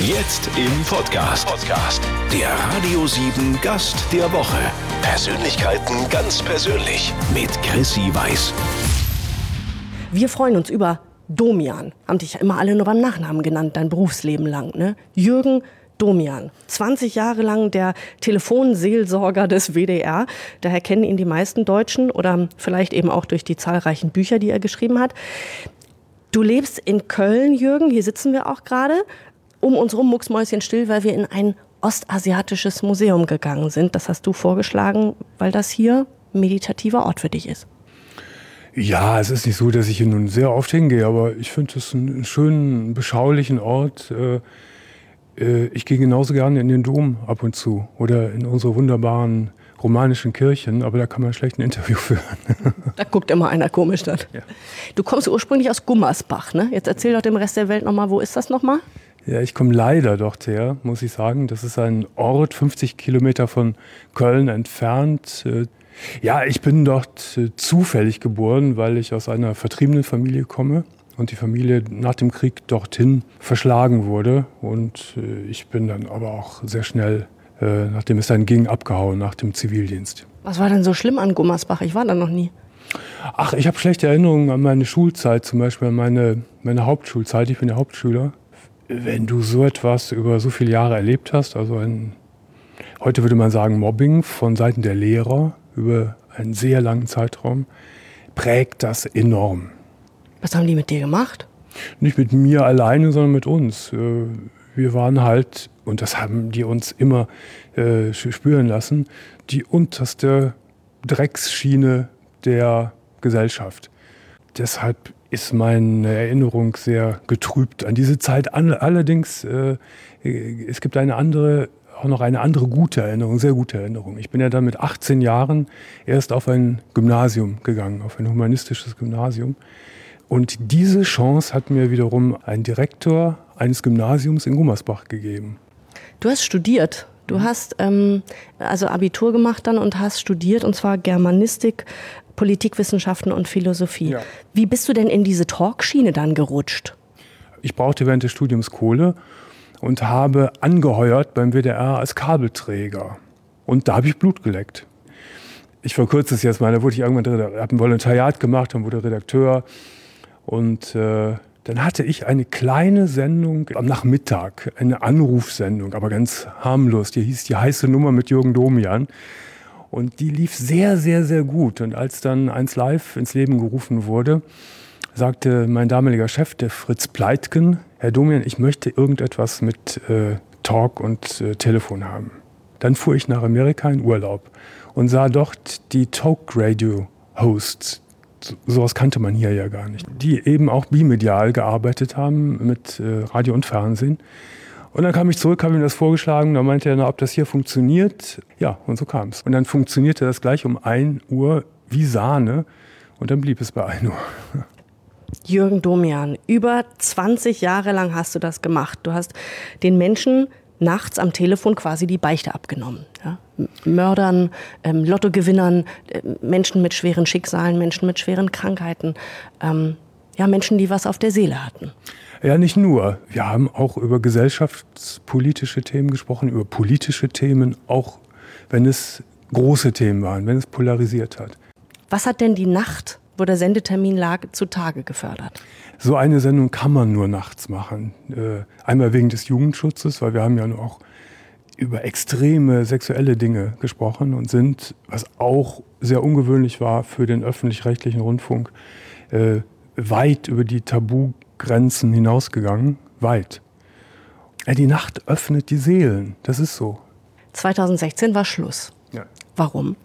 Jetzt im Podcast. Podcast. Der Radio 7 Gast der Woche. Persönlichkeiten ganz persönlich mit Chrissy Weiß. Wir freuen uns über Domian. Haben dich ja immer alle nur beim Nachnamen genannt, dein Berufsleben lang. Ne? Jürgen Domian. 20 Jahre lang der Telefonseelsorger des WDR. Daher kennen ihn die meisten Deutschen oder vielleicht eben auch durch die zahlreichen Bücher, die er geschrieben hat. Du lebst in Köln, Jürgen. Hier sitzen wir auch gerade. Um uns rum mucksmäuschen still, weil wir in ein ostasiatisches Museum gegangen sind. Das hast du vorgeschlagen, weil das hier ein meditativer Ort für dich ist. Ja, es ist nicht so, dass ich hier nun sehr oft hingehe, aber ich finde es einen schönen, beschaulichen Ort. Äh, äh, ich gehe genauso gerne in den Dom ab und zu oder in unsere wunderbaren romanischen Kirchen, aber da kann man schlecht ein Interview führen. Da guckt immer einer komisch dann. Ja. Du kommst ursprünglich aus Gummersbach, ne? Jetzt erzähl doch dem Rest der Welt nochmal, wo ist das nochmal? Ja, ich komme leider dort her, muss ich sagen. Das ist ein Ort, 50 Kilometer von Köln entfernt. Äh, ja, ich bin dort äh, zufällig geboren, weil ich aus einer vertriebenen Familie komme und die Familie nach dem Krieg dorthin verschlagen wurde. Und äh, ich bin dann aber auch sehr schnell, nachdem es dann ging, abgehauen nach dem Zivildienst. Was war denn so schlimm an Gummersbach? Ich war da noch nie. Ach, ich habe schlechte Erinnerungen an meine Schulzeit, zum Beispiel an meine, meine Hauptschulzeit. Ich bin ja Hauptschüler. Wenn du so etwas über so viele Jahre erlebt hast, also ein, heute würde man sagen Mobbing von Seiten der Lehrer über einen sehr langen Zeitraum, prägt das enorm. Was haben die mit dir gemacht? Nicht mit mir alleine, sondern mit uns. Äh, wir waren halt, und das haben die uns immer äh, spüren lassen, die unterste Drecksschiene der Gesellschaft. Deshalb ist meine Erinnerung sehr getrübt an diese Zeit. Allerdings, äh, es gibt eine andere, auch noch eine andere gute Erinnerung, sehr gute Erinnerung. Ich bin ja dann mit 18 Jahren erst auf ein Gymnasium gegangen, auf ein humanistisches Gymnasium. Und diese Chance hat mir wiederum ein Direktor eines Gymnasiums in Gummersbach gegeben. Du hast studiert. Du hast ähm, also Abitur gemacht dann und hast studiert, und zwar Germanistik, Politikwissenschaften und Philosophie. Ja. Wie bist du denn in diese Talkschiene dann gerutscht? Ich brauchte während des Studiums Kohle und habe angeheuert beim WDR als Kabelträger. Und da habe ich Blut geleckt. Ich verkürze es jetzt mal, da wurde ich irgendwann, habe ein Volontariat gemacht und wurde Redakteur und äh, dann hatte ich eine kleine Sendung am Nachmittag, eine Anrufsendung, aber ganz harmlos. Die hieß die heiße Nummer mit Jürgen Domian. Und die lief sehr, sehr, sehr gut. Und als dann eins live ins Leben gerufen wurde, sagte mein damaliger Chef, der Fritz Pleitgen, Herr Domian, ich möchte irgendetwas mit äh, Talk und äh, Telefon haben. Dann fuhr ich nach Amerika in Urlaub und sah dort die Talk Radio Hosts, sowas kannte man hier ja gar nicht, die eben auch bimedial gearbeitet haben mit äh, Radio und Fernsehen. Und dann kam ich zurück, habe ihm das vorgeschlagen, da meinte er, na, ob das hier funktioniert. Ja, und so kam es. Und dann funktionierte das gleich um 1 Uhr wie Sahne und dann blieb es bei 1 Uhr. Jürgen Domian, über 20 Jahre lang hast du das gemacht. Du hast den Menschen nachts am Telefon quasi die Beichte abgenommen. Ja? Mördern, ähm, Lottogewinnern, äh, Menschen mit schweren Schicksalen, Menschen mit schweren Krankheiten, ähm, ja, Menschen, die was auf der Seele hatten. Ja, nicht nur. Wir haben auch über gesellschaftspolitische Themen gesprochen, über politische Themen, auch wenn es große Themen waren, wenn es polarisiert hat. Was hat denn die Nacht, wo der Sendetermin lag, zutage gefördert? So eine Sendung kann man nur nachts machen. Äh, einmal wegen des Jugendschutzes, weil wir haben ja auch über extreme sexuelle Dinge gesprochen und sind, was auch sehr ungewöhnlich war für den öffentlich-rechtlichen Rundfunk, äh, weit über die Tabugrenzen hinausgegangen. Weit. Die Nacht öffnet die Seelen. Das ist so. 2016 war Schluss. Ja. Warum?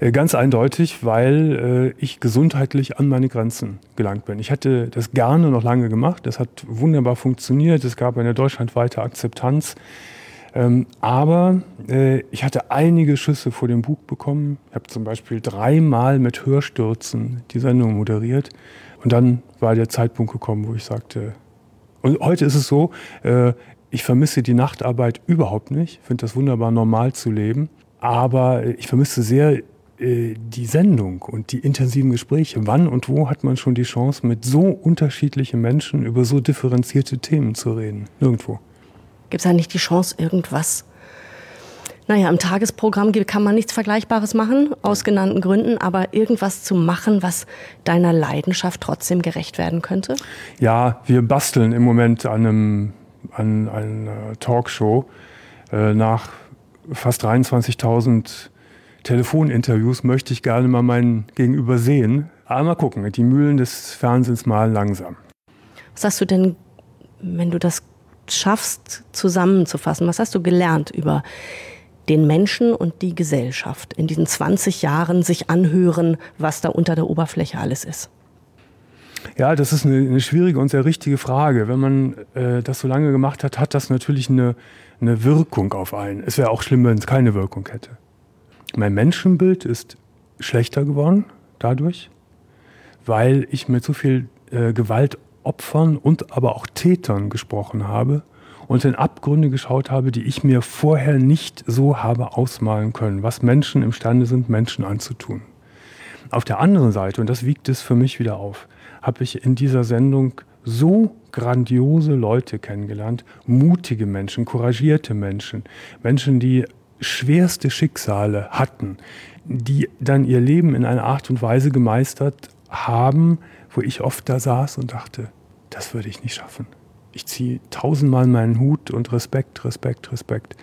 Äh, ganz eindeutig, weil äh, ich gesundheitlich an meine Grenzen gelangt bin. Ich hätte das gerne noch lange gemacht. Das hat wunderbar funktioniert. Es gab eine deutschlandweite Akzeptanz. Ähm, aber äh, ich hatte einige Schüsse vor dem Bug bekommen. Ich habe zum Beispiel dreimal mit Hörstürzen die Sendung moderiert. Und dann war der Zeitpunkt gekommen, wo ich sagte, und heute ist es so, äh, ich vermisse die Nachtarbeit überhaupt nicht. Ich finde das wunderbar normal zu leben. Aber ich vermisse sehr äh, die Sendung und die intensiven Gespräche. Wann und wo hat man schon die Chance, mit so unterschiedlichen Menschen über so differenzierte Themen zu reden? Nirgendwo. Gibt es da nicht die Chance, irgendwas naja, im Tagesprogramm kann man nichts Vergleichbares machen, aus genannten Gründen, aber irgendwas zu machen, was deiner Leidenschaft trotzdem gerecht werden könnte? Ja, wir basteln im Moment an, einem, an einer Talkshow. Äh, nach fast 23.000 Telefoninterviews möchte ich gerne mal meinen Gegenüber sehen. Aber mal gucken, die Mühlen des Fernsehens malen langsam. Was hast du denn, wenn du das schaffst, zusammenzufassen, was hast du gelernt über den Menschen und die Gesellschaft in diesen 20 Jahren sich anhören, was da unter der Oberfläche alles ist? Ja, das ist eine, eine schwierige und sehr richtige Frage. Wenn man äh, das so lange gemacht hat, hat das natürlich eine, eine Wirkung auf einen. Es wäre auch schlimm, wenn es keine Wirkung hätte. Mein Menschenbild ist schlechter geworden dadurch, weil ich mit so viel äh, Gewaltopfern und aber auch Tätern gesprochen habe und in Abgründe geschaut habe, die ich mir vorher nicht so habe ausmalen können, was Menschen imstande sind, Menschen anzutun. Auf der anderen Seite, und das wiegt es für mich wieder auf, habe ich in dieser Sendung so grandiose Leute kennengelernt, mutige Menschen, couragierte Menschen, Menschen, die schwerste Schicksale hatten, die dann ihr Leben in einer Art und Weise gemeistert haben, wo ich oft da saß und dachte, das würde ich nicht schaffen ich ziehe tausendmal meinen Hut und Respekt, Respekt, Respekt.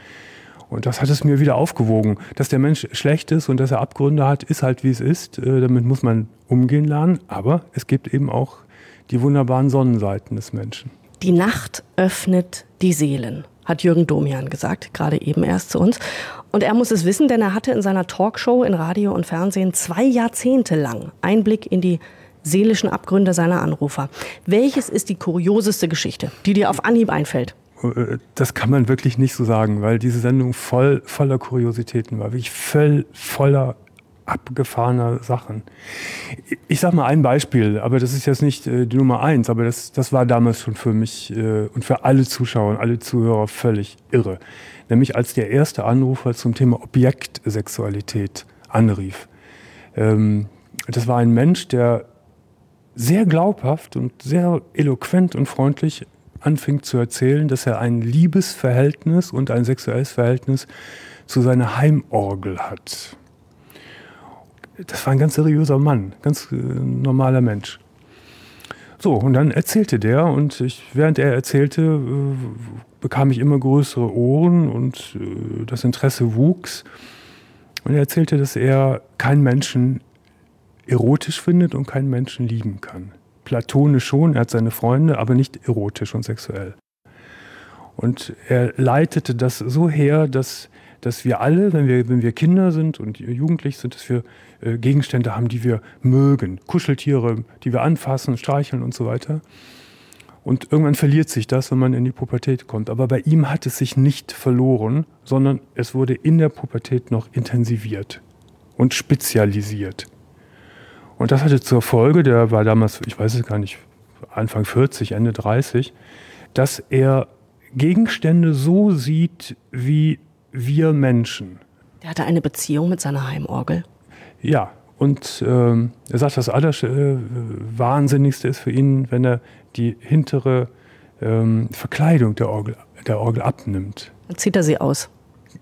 Und das hat es mir wieder aufgewogen. Dass der Mensch schlecht ist und dass er Abgründe hat, ist halt wie es ist. Äh, damit muss man umgehen lernen. Aber es gibt eben auch die wunderbaren Sonnenseiten des Menschen. Die Nacht öffnet die Seelen, hat Jürgen Domian gesagt, gerade eben erst zu uns. Und er muss es wissen, denn er hatte in seiner Talkshow in Radio und Fernsehen zwei Jahrzehnte lang Einblick in die seelischen Abgründe seiner Anrufer. Welches ist die kurioseste Geschichte, die dir auf Anhieb einfällt? Äh, das kann man wirklich nicht so sagen, weil diese Sendung voll voller Kuriositäten war, wirklich voll voller abgefahrener Sachen. Ich sage mal ein Beispiel, aber das ist jetzt nicht äh, die Nummer eins, aber das, das war damals schon für mich äh, und für alle Zuschauer und alle Zuhörer völlig irre. Nämlich als der erste Anrufer zum Thema Objektsexualität anrief. Ähm, das war ein Mensch, der sehr glaubhaft und sehr eloquent und freundlich anfing zu erzählen, dass er ein Liebesverhältnis und ein sexuelles Verhältnis zu seiner Heimorgel hat. Das war ein ganz seriöser Mann, ganz äh, normaler Mensch. So, und dann erzählte der und ich, während er erzählte, äh, bekam ich immer größere Ohren und äh, das Interesse wuchs. Und er erzählte, dass er keinen Menschen erotisch findet und keinen Menschen lieben kann. Platonisch schon, er hat seine Freunde, aber nicht erotisch und sexuell. Und er leitete das so her, dass, dass wir alle, wenn wir, wenn wir Kinder sind und jugendlich sind, dass wir äh, Gegenstände haben, die wir mögen. Kuscheltiere, die wir anfassen, streicheln und so weiter. Und irgendwann verliert sich das, wenn man in die Pubertät kommt. Aber bei ihm hat es sich nicht verloren, sondern es wurde in der Pubertät noch intensiviert und spezialisiert. Und das hatte zur Folge, der war damals, ich weiß es gar nicht, Anfang 40, Ende 30, dass er Gegenstände so sieht wie wir Menschen. Der hatte eine Beziehung mit seiner Heimorgel. Ja, und ähm, er sagt, das Allerwahnsinnigste äh, ist für ihn, wenn er die hintere ähm, Verkleidung der Orgel, der Orgel abnimmt. Dann zieht er sie aus.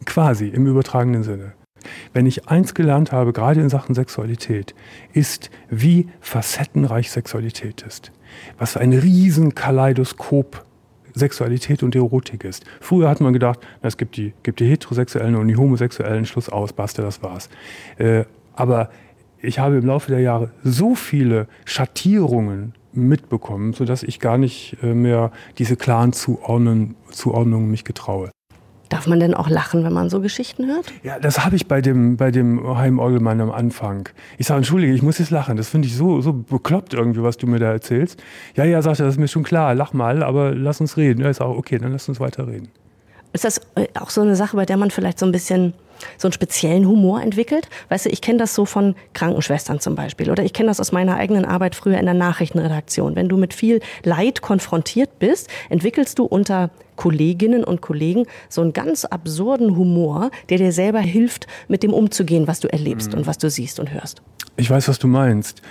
Quasi, im übertragenen Sinne. Wenn ich eins gelernt habe, gerade in Sachen Sexualität, ist, wie facettenreich Sexualität ist. Was ein riesen Kaleidoskop Sexualität und Erotik ist. Früher hat man gedacht, na, es gibt die, gibt die Heterosexuellen und die Homosexuellen, Schluss aus, basta, das war's. Äh, aber ich habe im Laufe der Jahre so viele Schattierungen mitbekommen, sodass ich gar nicht äh, mehr diese klaren Zuordnungen, Zuordnungen mich getraue. Darf man denn auch lachen, wenn man so Geschichten hört? Ja, das habe ich bei dem, bei dem Heimorgelmann am Anfang. Ich sage, entschuldige, ich muss jetzt lachen. Das finde ich so, so bekloppt irgendwie, was du mir da erzählst. Ja, ja, sagt er, das ist mir schon klar, lach mal, aber lass uns reden. Ja, ich sage, okay, dann lass uns weiter reden. Ist das äh, auch so eine Sache, bei der man vielleicht so ein bisschen so einen speziellen Humor entwickelt. Weißt du, ich kenne das so von Krankenschwestern zum Beispiel oder ich kenne das aus meiner eigenen Arbeit früher in der Nachrichtenredaktion. Wenn du mit viel Leid konfrontiert bist, entwickelst du unter Kolleginnen und Kollegen so einen ganz absurden Humor, der dir selber hilft, mit dem umzugehen, was du erlebst mhm. und was du siehst und hörst. Ich weiß, was du meinst.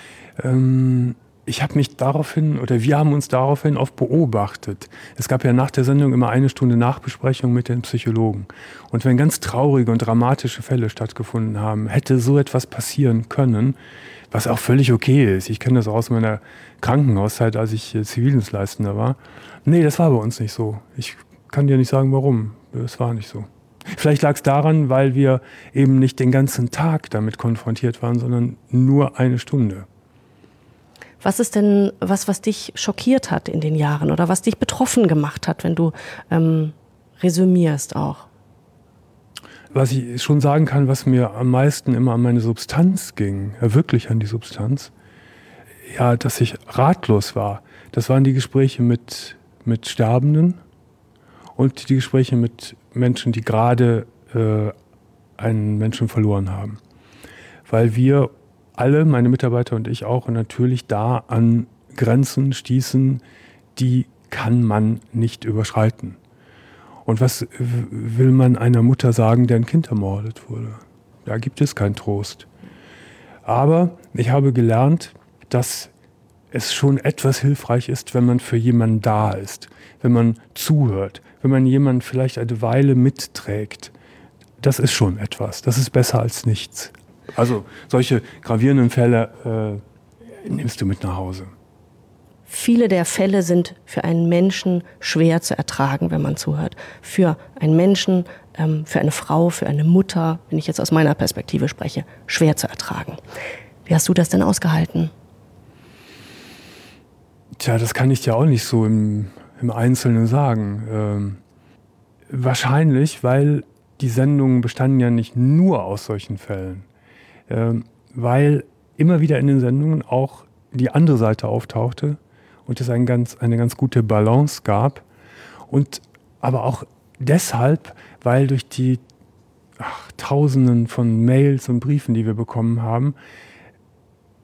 Ähm ich habe mich daraufhin oder wir haben uns daraufhin oft beobachtet. Es gab ja nach der Sendung immer eine Stunde Nachbesprechung mit den Psychologen. Und wenn ganz traurige und dramatische Fälle stattgefunden haben, hätte so etwas passieren können, was auch völlig okay ist. Ich kenne das auch aus meiner Krankenhauszeit, als ich äh, Zivildienstleistender war. Nee, das war bei uns nicht so. Ich kann dir nicht sagen, warum. Es war nicht so. Vielleicht lag es daran, weil wir eben nicht den ganzen Tag damit konfrontiert waren, sondern nur eine Stunde. Was ist denn was, was dich schockiert hat in den Jahren oder was dich betroffen gemacht hat, wenn du ähm, resümierst auch? Was ich schon sagen kann, was mir am meisten immer an meine Substanz ging, ja wirklich an die Substanz, ja, dass ich ratlos war. Das waren die Gespräche mit, mit Sterbenden und die Gespräche mit Menschen, die gerade äh, einen Menschen verloren haben. Weil wir alle, meine Mitarbeiter und ich auch, natürlich da an Grenzen stießen, die kann man nicht überschreiten. Und was will man einer Mutter sagen, deren Kind ermordet wurde? Da gibt es keinen Trost. Aber ich habe gelernt, dass es schon etwas hilfreich ist, wenn man für jemanden da ist, wenn man zuhört, wenn man jemanden vielleicht eine Weile mitträgt. Das ist schon etwas. Das ist besser als nichts. Also solche gravierenden Fälle äh, nimmst du mit nach Hause. Viele der Fälle sind für einen Menschen schwer zu ertragen, wenn man zuhört. Für einen Menschen, ähm, für eine Frau, für eine Mutter, wenn ich jetzt aus meiner Perspektive spreche, schwer zu ertragen. Wie hast du das denn ausgehalten? Tja, das kann ich ja auch nicht so im, im Einzelnen sagen. Ähm, wahrscheinlich, weil die Sendungen bestanden ja nicht nur aus solchen Fällen. Ähm, weil immer wieder in den Sendungen auch die andere Seite auftauchte und es ein ganz, eine ganz gute Balance gab. Und aber auch deshalb, weil durch die ach, Tausenden von Mails und Briefen, die wir bekommen haben,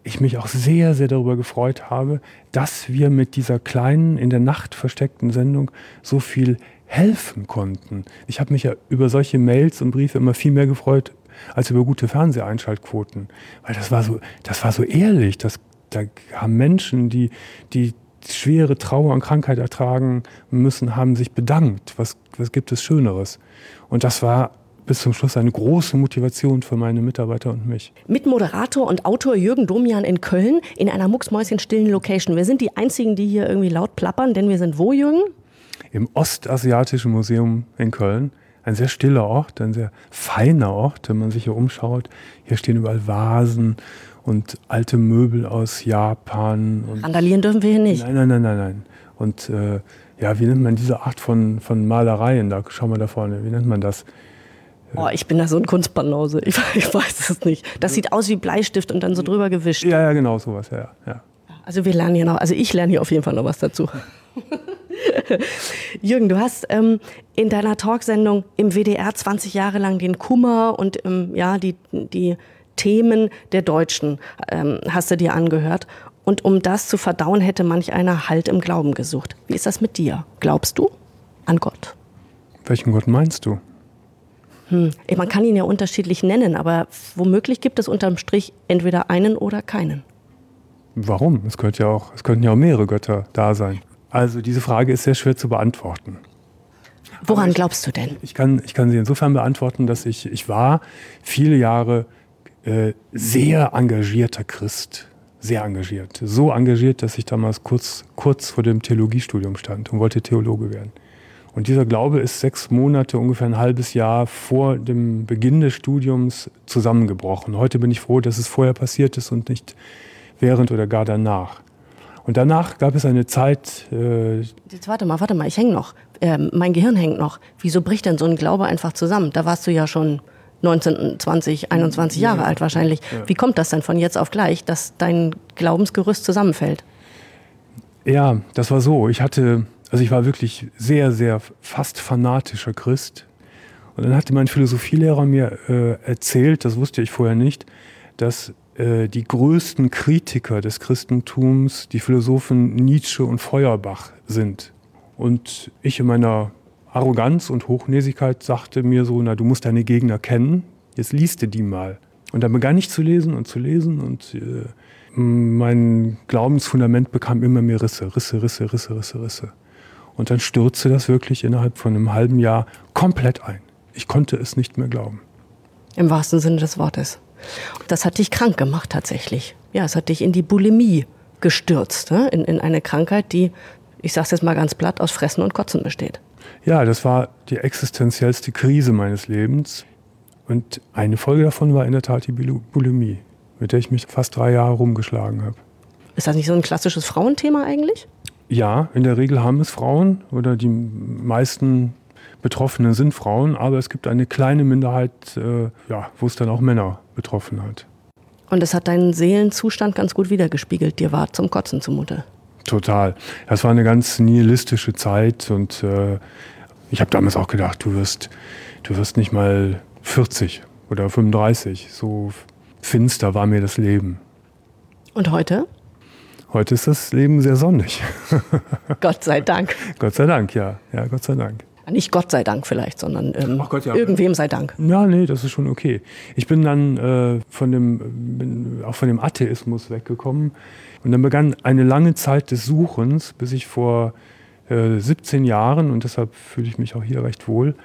ich mich auch sehr, sehr darüber gefreut habe, dass wir mit dieser kleinen, in der Nacht versteckten Sendung so viel helfen konnten. Ich habe mich ja über solche Mails und Briefe immer viel mehr gefreut als über gute Fernseheinschaltquoten. Weil das war so, das war so ehrlich. Das, da haben Menschen, die, die schwere Trauer und Krankheit ertragen müssen, haben sich bedankt. Was, was gibt es Schöneres? Und das war bis zum Schluss eine große Motivation für meine Mitarbeiter und mich. Mit Moderator und Autor Jürgen Domian in Köln in einer mucksmäuschenstillen Location. Wir sind die Einzigen, die hier irgendwie laut plappern, denn wir sind wo, Jürgen? Im Ostasiatischen Museum in Köln ein sehr stiller Ort, ein sehr feiner Ort, wenn man sich hier umschaut. Hier stehen überall Vasen und alte Möbel aus Japan. Randalieren dürfen wir hier nicht. Nein, nein, nein, nein, nein. Und äh, ja, wie nennt man diese Art von, von Malereien? Da schau mal da vorne, wie nennt man das? Oh, ich bin da so ein Kunstbanause. Ich, ich weiß es nicht. Das sieht aus wie Bleistift und dann so drüber gewischt. Ja, ja, genau sowas, ja, ja. Also wir lernen hier noch, also ich lerne hier auf jeden Fall noch was dazu. Jürgen, du hast ähm, in deiner Talksendung im WDR 20 Jahre lang den Kummer und ähm, ja, die, die Themen der Deutschen ähm, hast du dir angehört. Und um das zu verdauen, hätte manch einer Halt im Glauben gesucht. Wie ist das mit dir? Glaubst du an Gott? Welchen Gott meinst du? Hm, man kann ihn ja unterschiedlich nennen, aber womöglich gibt es unterm Strich entweder einen oder keinen. Warum? Es, ja auch, es könnten ja auch mehrere Götter da sein. Also diese Frage ist sehr schwer zu beantworten. Woran glaubst du denn? Ich kann, ich kann sie insofern beantworten, dass ich, ich war viele Jahre äh, sehr engagierter Christ. Sehr engagiert. So engagiert, dass ich damals kurz, kurz vor dem Theologiestudium stand und wollte Theologe werden. Und dieser Glaube ist sechs Monate, ungefähr ein halbes Jahr vor dem Beginn des Studiums zusammengebrochen. Heute bin ich froh, dass es vorher passiert ist und nicht während oder gar danach. Und danach gab es eine Zeit. Äh Jetzt warte mal, warte mal, ich hänge noch. Ähm, mein Gehirn hängt noch. Wieso bricht denn so ein Glaube einfach zusammen? Da warst du ja schon 19, 20, 21 Jahre ja. alt wahrscheinlich. Ja. Wie kommt das denn von jetzt auf gleich, dass dein Glaubensgerüst zusammenfällt? Ja, das war so. Ich hatte, also ich war wirklich sehr, sehr fast fanatischer Christ. Und dann hatte mein Philosophielehrer mir äh, erzählt, das wusste ich vorher nicht, dass die größten Kritiker des Christentums die Philosophen Nietzsche und Feuerbach sind. Und ich in meiner Arroganz und Hochnäsigkeit sagte mir so, na, du musst deine Gegner kennen, jetzt liest du die mal. Und dann begann ich zu lesen und zu lesen und äh, mein Glaubensfundament bekam immer mehr Risse, Risse, Risse, Risse, Risse, Risse. Und dann stürzte das wirklich innerhalb von einem halben Jahr komplett ein. Ich konnte es nicht mehr glauben. Im wahrsten Sinne des Wortes. Das hat dich krank gemacht tatsächlich. Ja, es hat dich in die Bulimie gestürzt, ne? in, in eine Krankheit, die, ich sage es jetzt mal ganz platt, aus Fressen und Kotzen besteht. Ja, das war die existenziellste Krise meines Lebens. Und eine Folge davon war in der Tat die Bulimie, mit der ich mich fast drei Jahre rumgeschlagen habe. Ist das nicht so ein klassisches Frauenthema eigentlich? Ja, in der Regel haben es Frauen oder die meisten Betroffenen sind Frauen, aber es gibt eine kleine Minderheit, äh, ja, wo es dann auch Männer betroffen hat. Und es hat deinen Seelenzustand ganz gut wiedergespiegelt. Dir war zum Kotzen zumute. Total. Das war eine ganz nihilistische Zeit und äh, ich habe damals auch gedacht, du wirst, du wirst nicht mal 40 oder 35. So finster war mir das Leben. Und heute? Heute ist das Leben sehr sonnig. Gott sei Dank. Gott sei Dank, ja. Ja, Gott sei Dank. Nicht Gott sei Dank vielleicht, sondern ähm, Gott, ja. irgendwem sei Dank. Ja, nee, das ist schon okay. Ich bin dann äh, von dem, auch von dem Atheismus weggekommen. Und dann begann eine lange Zeit des Suchens, bis ich vor äh, 17 Jahren, und deshalb fühle ich mich auch hier recht wohl,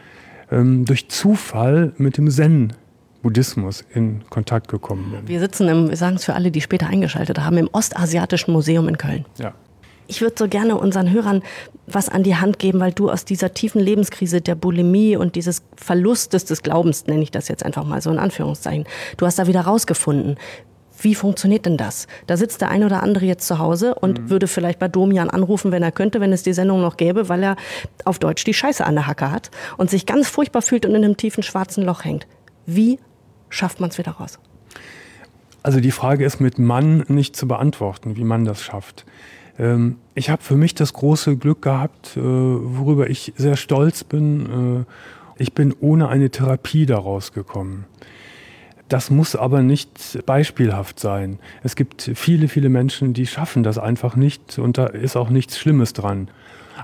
ähm, durch Zufall mit dem Zen Buddhismus in Kontakt gekommen bin. Wir sitzen, im, wir sagen es für alle, die später eingeschaltet haben, im Ostasiatischen Museum in Köln. Ja. Ich würde so gerne unseren Hörern was an die Hand geben, weil du aus dieser tiefen Lebenskrise der Bulimie und dieses Verlustes des Glaubens, nenne ich das jetzt einfach mal so in Anführungszeichen, du hast da wieder rausgefunden. Wie funktioniert denn das? Da sitzt der eine oder andere jetzt zu Hause und mhm. würde vielleicht bei Domian anrufen, wenn er könnte, wenn es die Sendung noch gäbe, weil er auf Deutsch die Scheiße an der Hacke hat und sich ganz furchtbar fühlt und in einem tiefen schwarzen Loch hängt. Wie schafft man es wieder raus? Also die Frage ist mit Mann nicht zu beantworten, wie man das schafft. Ähm, ich habe für mich das große Glück gehabt, äh, worüber ich sehr stolz bin. Äh, ich bin ohne eine Therapie daraus gekommen. Das muss aber nicht beispielhaft sein. Es gibt viele, viele Menschen, die schaffen das einfach nicht und da ist auch nichts Schlimmes dran.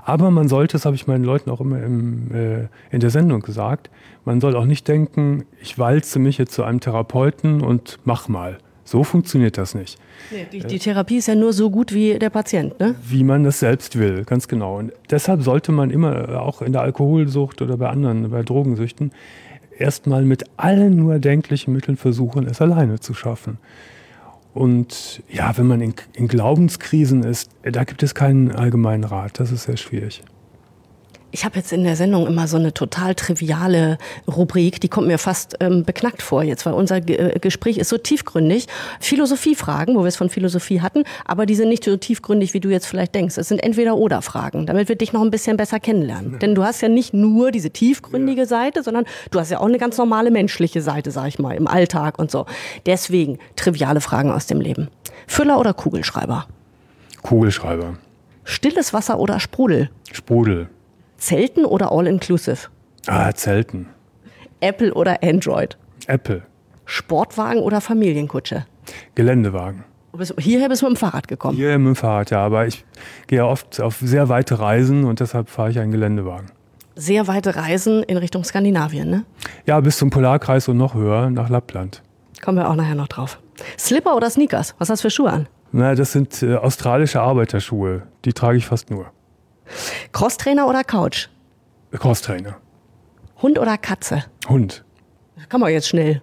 Aber man sollte, das habe ich meinen Leuten auch immer im, äh, in der Sendung gesagt, man soll auch nicht denken, ich walze mich jetzt zu einem Therapeuten und mach mal. So funktioniert das nicht. Nee, die, die, Therapie ist ja nur so gut wie der Patient, ne? Wie man das selbst will, ganz genau. Und deshalb sollte man immer, äh, auch in der Alkoholsucht oder bei anderen, bei Drogensüchten, erstmal mit allen nur denklichen Mitteln versuchen, es alleine zu schaffen. Und ja, wenn man in, in Glaubenskrisen ist, da gibt es keinen allgemeinen Rat. Das ist sehr schwierig. Ich habe jetzt in der Sendung immer so eine total triviale Rubrik, die kommt mir fast ähm, beknackt vor jetzt, weil unser G äh, Gespräch ist so tiefgründig. Philosophiefragen, wo wir es von Philosophie hatten, aber die sind nicht so tiefgründig, wie du jetzt vielleicht denkst. Es sind entweder oder Fragen, damit wir dich noch ein bisschen besser kennenlernen. Ja. Denn du hast ja nicht nur diese tiefgründige ja. Seite, sondern du hast ja auch eine ganz normale menschliche Seite, sag ich mal, im Alltag und so. Deswegen triviale Fragen aus dem Leben. Füller oder Kugelschreiber? Kugelschreiber. Stilles Wasser oder Sprudel? Sprudel. Zelten oder All-Inclusive? Ah, Zelten. Apple oder Android? Apple. Sportwagen oder Familienkutsche? Geländewagen. hierher bist du mit dem Fahrrad gekommen? Hierher mit dem Fahrrad, ja. Aber ich gehe oft auf sehr weite Reisen und deshalb fahre ich einen Geländewagen. Sehr weite Reisen in Richtung Skandinavien, ne? Ja, bis zum Polarkreis und noch höher, nach Lappland. Kommen wir auch nachher noch drauf. Slipper oder Sneakers? Was hast du für Schuhe an? Na, das sind äh, australische Arbeiterschuhe. Die trage ich fast nur. Crosstrainer oder Couch? Crosstrainer. Hund oder Katze? Hund. Kann man jetzt schnell.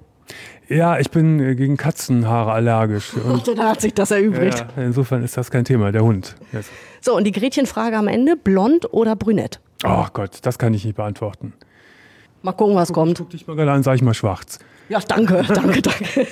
Ja, ich bin äh, gegen Katzenhaare allergisch. Und dann hat sich das erübrigt. Ja, insofern ist das kein Thema, der Hund. Yes. So, und die Gretchenfrage am Ende: blond oder brünett? Ach Gott, das kann ich nicht beantworten. Mal gucken, was guck, kommt. Guck dich mal gerade an, sag ich mal schwarz. Ja, danke, danke, danke.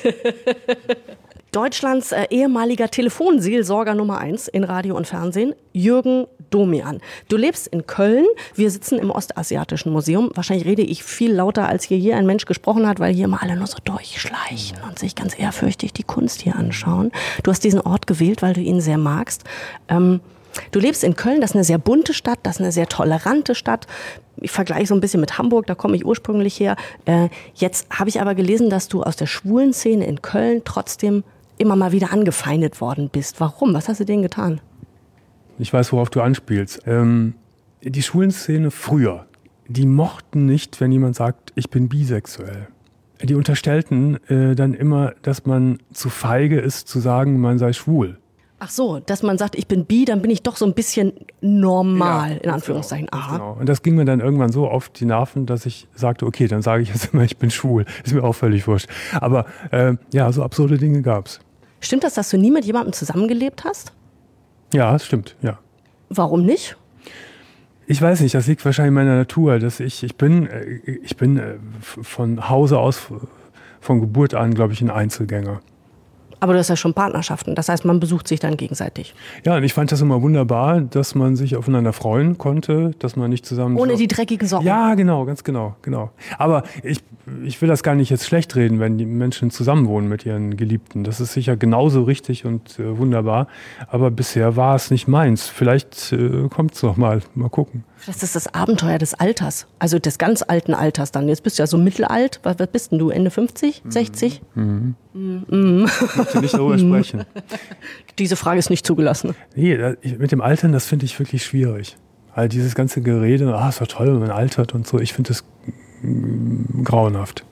Deutschlands äh, ehemaliger Telefonseelsorger Nummer eins in Radio und Fernsehen, Jürgen Domian. Du lebst in Köln, wir sitzen im Ostasiatischen Museum. Wahrscheinlich rede ich viel lauter, als hier je ein Mensch gesprochen hat, weil hier immer alle nur so durchschleichen und sich ganz ehrfürchtig die Kunst hier anschauen. Du hast diesen Ort gewählt, weil du ihn sehr magst. Ähm, Du lebst in Köln, das ist eine sehr bunte Stadt, das ist eine sehr tolerante Stadt. Ich vergleiche so ein bisschen mit Hamburg, da komme ich ursprünglich her. Äh, jetzt habe ich aber gelesen, dass du aus der schwulen Szene in Köln trotzdem immer mal wieder angefeindet worden bist. Warum? Was hast du denen getan? Ich weiß, worauf du anspielst. Ähm, die Schulenszene früher, die mochten nicht, wenn jemand sagt, ich bin bisexuell. die unterstellten äh, dann immer, dass man zu feige ist, zu sagen, man sei schwul. Ach so, dass man sagt, ich bin bi, dann bin ich doch so ein bisschen normal, ja, in Anführungszeichen. Genau, Aha. Genau. Und das ging mir dann irgendwann so auf die Nerven, dass ich sagte, okay, dann sage ich jetzt immer, ich bin schwul. Ist mir auch völlig wurscht. Aber äh, ja, so absurde Dinge gab es. Stimmt das, dass du nie mit jemandem zusammengelebt hast? Ja, das stimmt, ja. Warum nicht? Ich weiß nicht, das liegt wahrscheinlich in meiner Natur, dass ich, ich bin, äh, ich bin äh, von Hause aus, von Geburt an, glaube ich, ein Einzelgänger. Aber du hast ja schon Partnerschaften. Das heißt, man besucht sich dann gegenseitig. Ja, und ich fand das immer wunderbar, dass man sich aufeinander freuen konnte, dass man nicht zusammen. Ohne die dreckigen Socken. Ja, genau, ganz genau, genau. Aber ich, ich will das gar nicht jetzt schlecht reden, wenn die Menschen zusammenwohnen mit ihren Geliebten. Das ist sicher genauso richtig und äh, wunderbar. Aber bisher war es nicht meins. Vielleicht äh, kommt es noch mal. Mal gucken. Das ist das Abenteuer des Alters, also des ganz alten Alters dann. Jetzt bist du ja so mittelalt. Was, bist denn du? Ende 50, 60? Mhm. Mhm. Mhm. Ich möchte nicht darüber sprechen. Diese Frage ist nicht zugelassen. Nee, mit dem Altern, das finde ich wirklich schwierig. All dieses ganze Gerede, ah, ist doch toll, wenn man altert und so, ich finde das grauenhaft.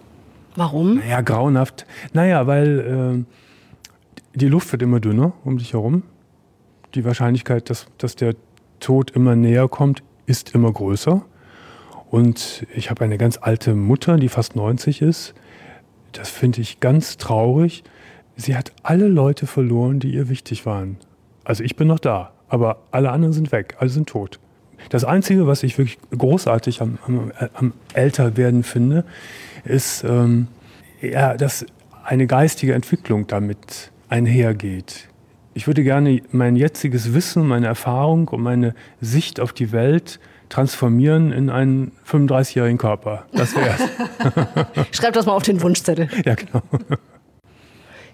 Warum? Naja, grauenhaft. Naja, weil äh, die Luft wird immer dünner um dich herum. Die Wahrscheinlichkeit, dass, dass der Tod immer näher kommt, ist immer größer. Und ich habe eine ganz alte Mutter, die fast 90 ist. Das finde ich ganz traurig. Sie hat alle Leute verloren, die ihr wichtig waren. Also ich bin noch da, aber alle anderen sind weg, alle sind tot. Das Einzige, was ich wirklich großartig am, am, am Älterwerden finde, ist, ähm, ja, dass eine geistige Entwicklung damit einhergeht. Ich würde gerne mein jetziges Wissen, meine Erfahrung und meine Sicht auf die Welt transformieren in einen 35-jährigen Körper. Das wäre es. Schreib das mal auf den Wunschzettel. Ja, genau.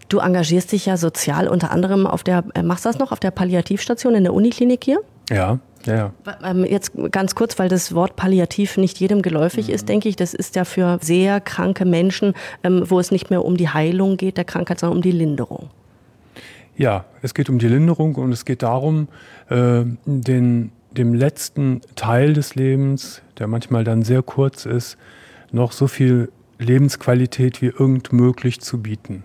Du engagierst dich ja sozial unter anderem auf der, äh, machst du das noch, auf der Palliativstation in der Uniklinik hier? Ja, ja, ja. Ähm, jetzt ganz kurz, weil das Wort Palliativ nicht jedem geläufig mhm. ist, denke ich. Das ist ja für sehr kranke Menschen, ähm, wo es nicht mehr um die Heilung geht der Krankheit, sondern um die Linderung. Ja, es geht um die Linderung und es geht darum, äh, den, dem letzten Teil des Lebens, der manchmal dann sehr kurz ist, noch so viel Lebensqualität wie irgend möglich zu bieten.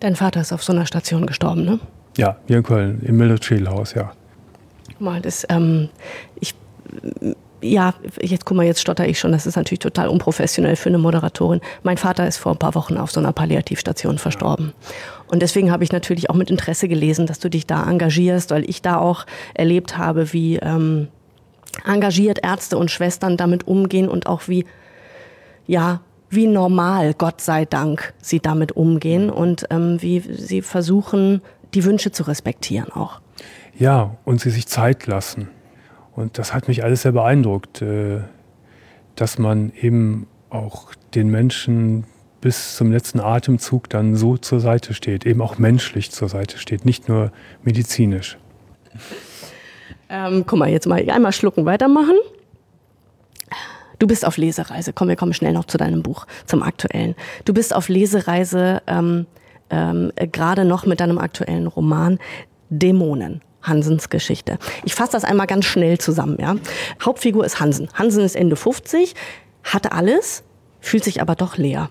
Dein Vater ist auf so einer Station gestorben, ne? Ja, hier in Köln, im Military House, ja. Mal, das, ähm, ich, ja, jetzt guck mal, jetzt stotter ich schon. Das ist natürlich total unprofessionell für eine Moderatorin. Mein Vater ist vor ein paar Wochen auf so einer Palliativstation verstorben. Und deswegen habe ich natürlich auch mit Interesse gelesen, dass du dich da engagierst, weil ich da auch erlebt habe, wie ähm, engagiert Ärzte und Schwestern damit umgehen und auch wie, ja, wie normal, Gott sei Dank, sie damit umgehen und ähm, wie sie versuchen, die Wünsche zu respektieren auch. Ja, und sie sich Zeit lassen. Und das hat mich alles sehr beeindruckt, äh, dass man eben auch den Menschen bis zum letzten Atemzug dann so zur Seite steht, eben auch menschlich zur Seite steht, nicht nur medizinisch. Ähm, guck mal, jetzt mal einmal schlucken, weitermachen. Du bist auf Lesereise. Komm, wir kommen schnell noch zu deinem Buch, zum aktuellen. Du bist auf Lesereise ähm, ähm, gerade noch mit deinem aktuellen Roman Dämonen. Hansens Geschichte. Ich fasse das einmal ganz schnell zusammen. Ja? Hauptfigur ist Hansen. Hansen ist Ende 50, hatte alles, fühlt sich aber doch leer.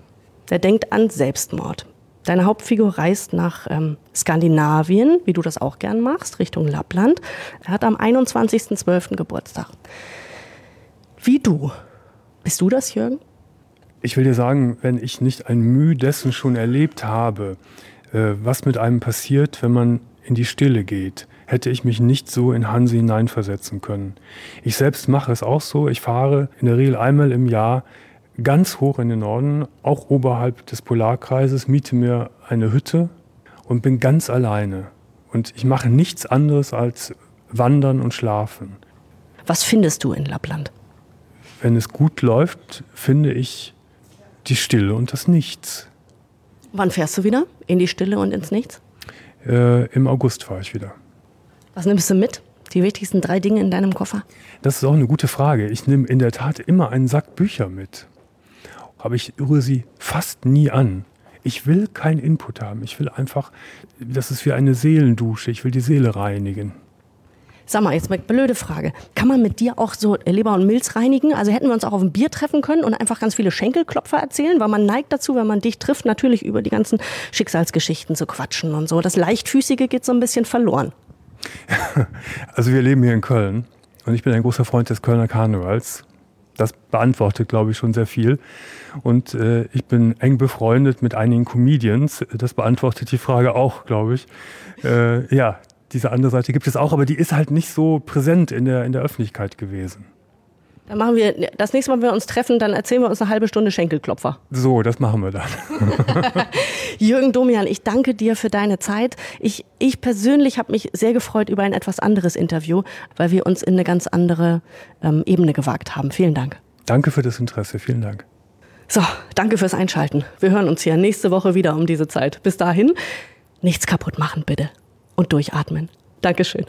Er denkt an Selbstmord. Deine Hauptfigur reist nach ähm, Skandinavien, wie du das auch gern machst, Richtung Lappland. Er hat am 21.12. Geburtstag. Wie du. Bist du das, Jürgen? Ich will dir sagen, wenn ich nicht ein Mühe dessen schon erlebt habe, äh, was mit einem passiert, wenn man in die Stille geht, hätte ich mich nicht so in Hansi hineinversetzen können. Ich selbst mache es auch so. Ich fahre in der Regel einmal im Jahr ganz hoch in den Norden, auch oberhalb des Polarkreises, miete mir eine Hütte und bin ganz alleine. Und ich mache nichts anderes als wandern und schlafen. Was findest du in Lappland? Wenn es gut läuft, finde ich die Stille und das Nichts. Wann fährst du wieder? In die Stille und ins Nichts? Äh, Im August fahre ich wieder. Was nimmst du mit? Die wichtigsten drei Dinge in deinem Koffer? Das ist auch eine gute Frage. Ich nehme in der Tat immer einen Sack Bücher mit. Aber ich rühre sie fast nie an. Ich will keinen Input haben. Ich will einfach, das ist wie eine Seelendusche. Ich will die Seele reinigen. Sag mal, jetzt mal blöde Frage. Kann man mit dir auch so Leber und Milz reinigen? Also hätten wir uns auch auf ein Bier treffen können und einfach ganz viele Schenkelklopfer erzählen, weil man neigt dazu, wenn man dich trifft, natürlich über die ganzen Schicksalsgeschichten zu quatschen und so. Das Leichtfüßige geht so ein bisschen verloren. Also wir leben hier in Köln und ich bin ein großer Freund des Kölner Karnevals. Das beantwortet, glaube ich, schon sehr viel. Und äh, ich bin eng befreundet mit einigen Comedians. Das beantwortet die Frage auch, glaube ich. Äh, ja, diese andere Seite gibt es auch, aber die ist halt nicht so präsent in der, in der Öffentlichkeit gewesen. Dann machen wir, das nächste Mal, wenn wir uns treffen, dann erzählen wir uns eine halbe Stunde Schenkelklopfer. So, das machen wir dann. Jürgen Domian, ich danke dir für deine Zeit. Ich, ich persönlich habe mich sehr gefreut über ein etwas anderes Interview, weil wir uns in eine ganz andere ähm, Ebene gewagt haben. Vielen Dank. Danke für das Interesse. Vielen Dank. So, danke fürs Einschalten. Wir hören uns hier nächste Woche wieder um diese Zeit. Bis dahin, nichts kaputt machen, bitte und durchatmen. Dankeschön.